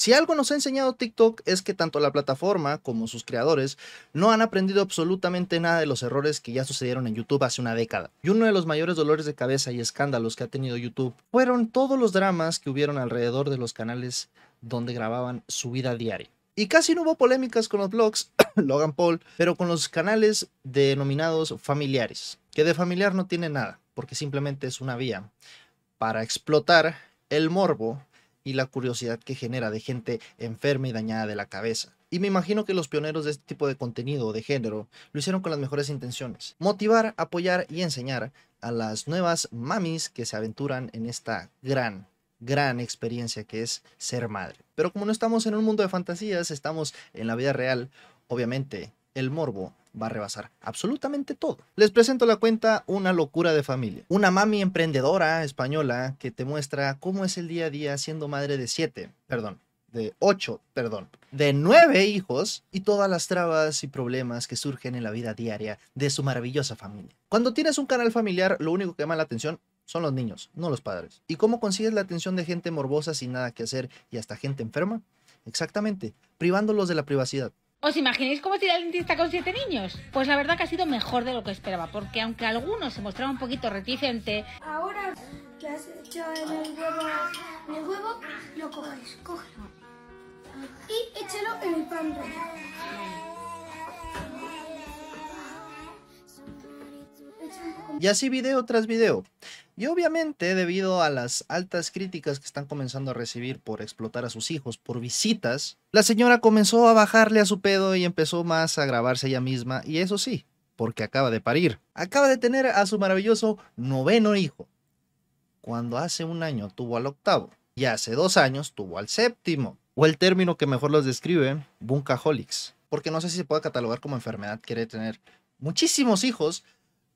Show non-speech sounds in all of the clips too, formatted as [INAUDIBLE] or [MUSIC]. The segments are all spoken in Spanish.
Si algo nos ha enseñado TikTok es que tanto la plataforma como sus creadores no han aprendido absolutamente nada de los errores que ya sucedieron en YouTube hace una década. Y uno de los mayores dolores de cabeza y escándalos que ha tenido YouTube fueron todos los dramas que hubieron alrededor de los canales donde grababan su vida diaria. Y casi no hubo polémicas con los blogs, [COUGHS] Logan Paul, pero con los canales denominados familiares, que de familiar no tiene nada, porque simplemente es una vía para explotar el morbo y la curiosidad que genera de gente enferma y dañada de la cabeza. Y me imagino que los pioneros de este tipo de contenido de género lo hicieron con las mejores intenciones. Motivar, apoyar y enseñar a las nuevas mamis que se aventuran en esta gran, gran experiencia que es ser madre. Pero como no estamos en un mundo de fantasías, estamos en la vida real, obviamente el morbo va a rebasar absolutamente todo. Les presento la cuenta Una locura de familia. Una mami emprendedora española que te muestra cómo es el día a día siendo madre de siete, perdón, de ocho, perdón, de nueve hijos y todas las trabas y problemas que surgen en la vida diaria de su maravillosa familia. Cuando tienes un canal familiar, lo único que llama la atención son los niños, no los padres. ¿Y cómo consigues la atención de gente morbosa sin nada que hacer y hasta gente enferma? Exactamente, privándolos de la privacidad. ¿Os imagináis cómo tiene el dentista con siete niños? Pues la verdad que ha sido mejor de lo que esperaba, porque aunque algunos se mostraban un poquito reticentes... Ahora que has hecho el huevo, lo coges, cógelo. Y échalo en el pan rallado. Y así video tras video. Y obviamente, debido a las altas críticas que están comenzando a recibir por explotar a sus hijos por visitas, la señora comenzó a bajarle a su pedo y empezó más a grabarse ella misma, y eso sí, porque acaba de parir. Acaba de tener a su maravilloso noveno hijo, cuando hace un año tuvo al octavo, y hace dos años tuvo al séptimo, o el término que mejor los describe, buncaholics, porque no sé si se puede catalogar como enfermedad, quiere tener muchísimos hijos,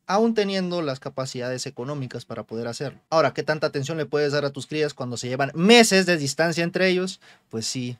aún teniendo las capacidades económicas para poder hacerlo. Ahora, ¿qué tanta atención le puedes dar a tus crías cuando se llevan meses de distancia entre ellos? Pues sí,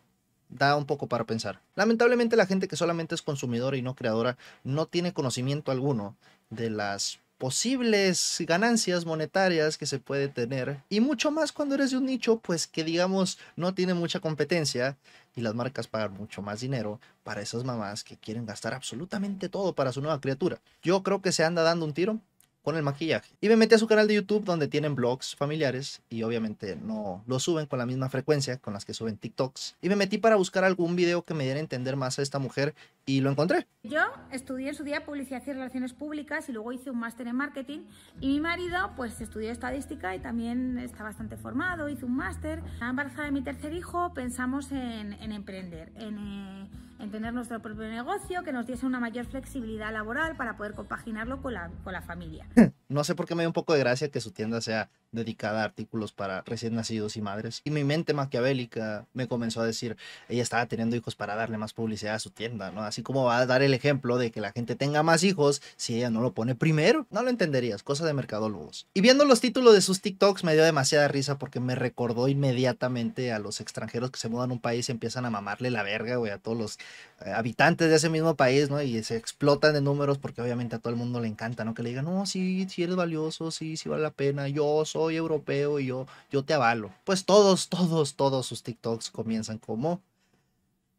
da un poco para pensar. Lamentablemente la gente que solamente es consumidora y no creadora no tiene conocimiento alguno de las posibles ganancias monetarias que se puede tener y mucho más cuando eres de un nicho pues que digamos no tiene mucha competencia y las marcas pagan mucho más dinero para esas mamás que quieren gastar absolutamente todo para su nueva criatura. Yo creo que se anda dando un tiro con el maquillaje. Y me metí a su canal de YouTube donde tienen vlogs familiares y obviamente no lo suben con la misma frecuencia con las que suben TikToks. Y me metí para buscar algún video que me diera a entender más a esta mujer y lo encontré. Yo estudié en su día publicidad y relaciones públicas y luego hice un máster en marketing y mi marido pues estudió estadística y también está bastante formado, hizo un máster. Embarazada de mi tercer hijo pensamos en, en emprender, en, eh, en tener nuestro propio negocio que nos diese una mayor flexibilidad laboral para poder compaginarlo con la, con la familia. [LAUGHS] No sé por qué me dio un poco de gracia que su tienda sea dedicada a artículos para recién nacidos y madres. Y mi mente maquiavélica me comenzó a decir, ella estaba teniendo hijos para darle más publicidad a su tienda, ¿no? Así como va a dar el ejemplo de que la gente tenga más hijos si ella no lo pone primero. No lo entenderías, cosa de mercadólogos. Y viendo los títulos de sus TikToks me dio demasiada risa porque me recordó inmediatamente a los extranjeros que se mudan a un país y empiezan a mamarle la verga, güey, a todos los eh, habitantes de ese mismo país, ¿no? Y se explotan de números porque obviamente a todo el mundo le encanta, ¿no? Que le digan, no, sí, sí eres valioso, sí, sí vale la pena, yo soy europeo y yo, yo te avalo. Pues todos, todos, todos sus TikToks comienzan como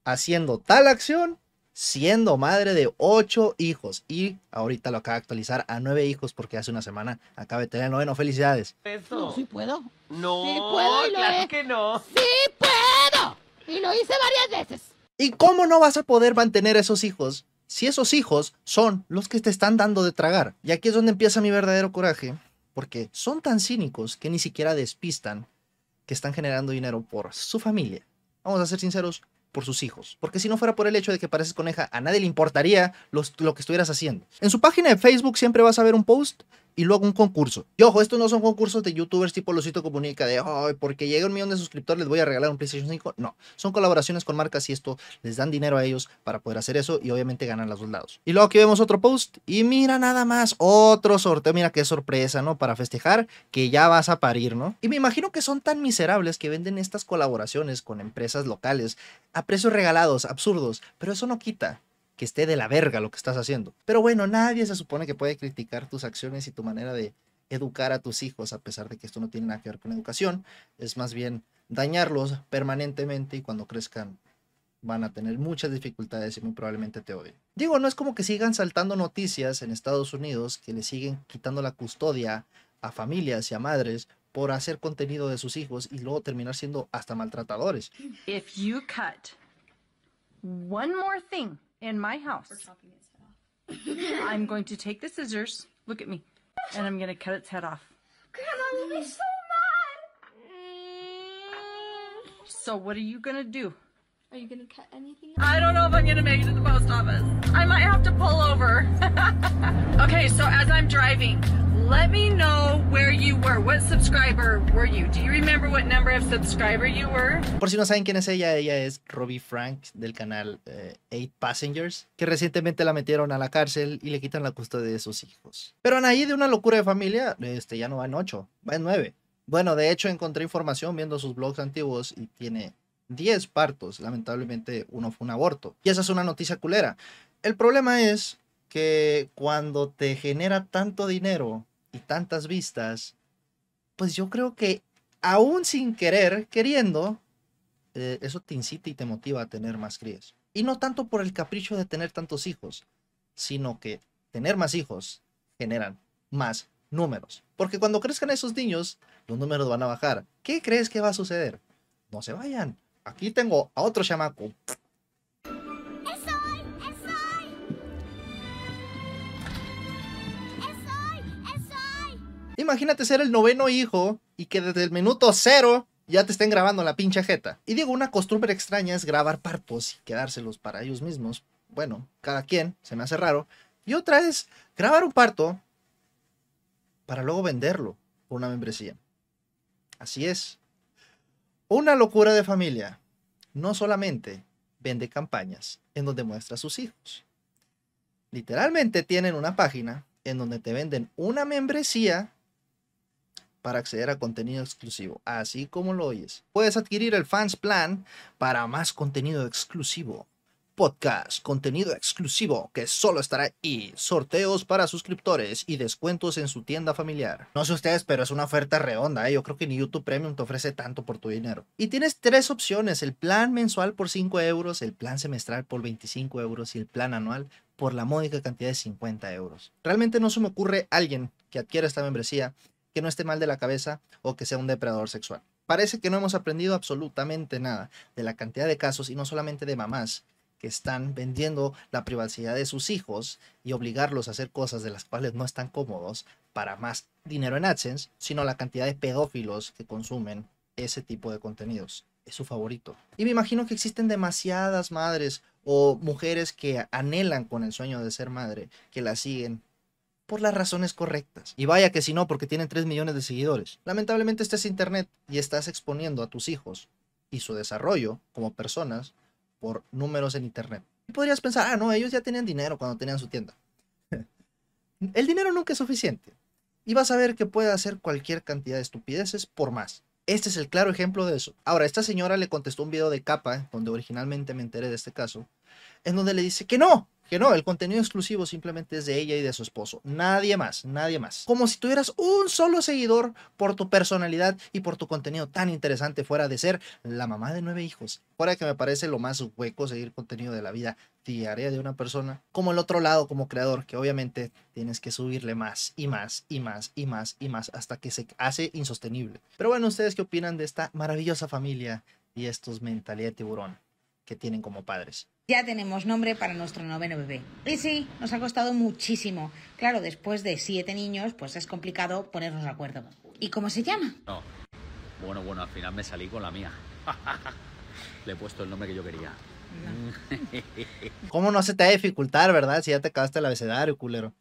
haciendo tal acción, siendo madre de ocho hijos. Y ahorita lo acaba de actualizar a nueve hijos porque hace una semana acaba de tener noveno. Felicidades. Eso. Sí puedo. No, Sí puedo y lo claro he- que no. ¡Sí puedo! Y lo hice varias veces. ¿Y cómo no vas a poder mantener esos hijos si esos hijos son los que te están dando de tragar? Y aquí es donde empieza mi verdadero coraje, porque son tan cínicos que ni siquiera despistan que están generando dinero por su familia. Vamos a ser sinceros, por sus hijos. Porque si no fuera por el hecho de que pareces coneja, a nadie le importaría los- lo que estuvieras haciendo. En su página de Facebook siempre vas a ver un post y luego un concurso. Y ojo, estos no son concursos de youtubers tipo Lucito Comunica de, "Ay, porque llega un millón de suscriptores les voy a regalar un PlayStation 5. No, son colaboraciones con marcas y esto les dan dinero a ellos para poder hacer eso y obviamente ganan los dos lados. Y luego aquí vemos otro post y mira nada más, otro sorteo, mira qué sorpresa, ¿no? Para festejar que ya vas a parir, ¿no? Y me imagino que son tan miserables que venden estas colaboraciones con empresas locales a precios regalados, absurdos, pero eso no quita que esté de la verga lo que estás haciendo. Pero bueno, nadie se supone que puede criticar tus acciones y tu manera de educar a tus hijos, a pesar de que esto no tiene nada que ver con educación, es más bien dañarlos permanentemente y cuando crezcan van a tener muchas dificultades y muy probablemente te odien. Digo, no es como que sigan saltando noticias en Estados Unidos que le siguen quitando la custodia a familias y a madres por hacer contenido de sus hijos y luego terminar siendo hasta maltratadores. If you cut one more in my house, [LAUGHS] I'm going to take the scissors, look at me, and I'm going to cut its head off. Grandma will be so mad. So, what are you going to do? Are you gonna cut anything? I don't know if I'm going to make it to the post office. I might have to pull over. [LAUGHS] okay, so as I'm driving, let me know where you were. What subscriber were you? Do you remember what number of subscriber you were? Por si no saben quién es ella, ella es Robbie Frank del canal eh, Eight Passengers, que recientemente la metieron a la cárcel y le quitan la custodia de sus hijos. Pero Anaí de una locura de familia, este ya no va en 8, va en 9. Bueno, de hecho encontré información viendo sus blogs antiguos y tiene 10 partos. Lamentablemente uno fue un aborto. Y esa es una noticia culera. El problema es que cuando te genera tanto dinero y tantas vistas, pues yo creo que aún sin querer, queriendo, eh, eso te incita y te motiva a tener más crías. Y no tanto por el capricho de tener tantos hijos, sino que tener más hijos generan más números. Porque cuando crezcan esos niños, los números van a bajar. ¿Qué crees que va a suceder? No se vayan. Aquí tengo a otro chamaco. Imagínate ser el noveno hijo y que desde el minuto cero ya te estén grabando la pinche jeta. Y digo, una costumbre extraña es grabar partos y quedárselos para ellos mismos. Bueno, cada quien, se me hace raro. Y otra es grabar un parto para luego venderlo por una membresía. Así es. Una locura de familia no solamente vende campañas en donde muestra a sus hijos. Literalmente tienen una página en donde te venden una membresía para acceder a contenido exclusivo, así como lo oyes. Puedes adquirir el Fans Plan para más contenido exclusivo. Podcast, contenido exclusivo que solo estará ahí, sorteos para suscriptores y descuentos en su tienda familiar. No sé ustedes, pero es una oferta redonda, ¿eh? yo creo que ni YouTube Premium te ofrece tanto por tu dinero. Y tienes tres opciones, el plan mensual por 5 euros, el plan semestral por 25 euros y el plan anual por la módica cantidad de 50 euros. Realmente no se me ocurre alguien que adquiera esta membresía que no esté mal de la cabeza o que sea un depredador sexual. Parece que no hemos aprendido absolutamente nada de la cantidad de casos y no solamente de mamás que están vendiendo la privacidad de sus hijos y obligarlos a hacer cosas de las cuales no están cómodos para más dinero en AdSense, sino la cantidad de pedófilos que consumen ese tipo de contenidos. Es su favorito. Y me imagino que existen demasiadas madres o mujeres que anhelan con el sueño de ser madre, que la siguen por las razones correctas. Y vaya que si no, porque tienen 3 millones de seguidores. Lamentablemente este es internet y estás exponiendo a tus hijos y su desarrollo como personas por números en internet. Y podrías pensar, ah, no, ellos ya tenían dinero cuando tenían su tienda. [LAUGHS] El dinero nunca es suficiente. Y vas a ver que puede hacer cualquier cantidad de estupideces por más. Este es el claro ejemplo de eso. Ahora, esta señora le contestó un video de capa, donde originalmente me enteré de este caso, en donde le dice que no, que no, el contenido exclusivo simplemente es de ella y de su esposo. Nadie más, nadie más. Como si tuvieras un solo seguidor por tu personalidad y por tu contenido tan interesante fuera de ser la mamá de nueve hijos. Fuera que me parece lo más hueco seguir contenido de la vida diaria de una persona. Como el otro lado, como creador, que obviamente tienes que subirle más y más y más y más y más hasta que se hace insostenible. Pero bueno, ¿ustedes qué opinan de esta maravillosa familia y estos mentalidad de tiburón que tienen como padres? Ya tenemos nombre para nuestro noveno bebé. Y sí, nos ha costado muchísimo. Claro, después de siete niños, pues es complicado ponernos de acuerdo. ¿Y cómo se llama? No. Bueno, bueno, al final me salí con la mía. [LAUGHS] Le he puesto el nombre que yo quería. [LAUGHS] ¿Cómo no se te va a dificultar, verdad? Si ya te acabaste el abecedario, culero.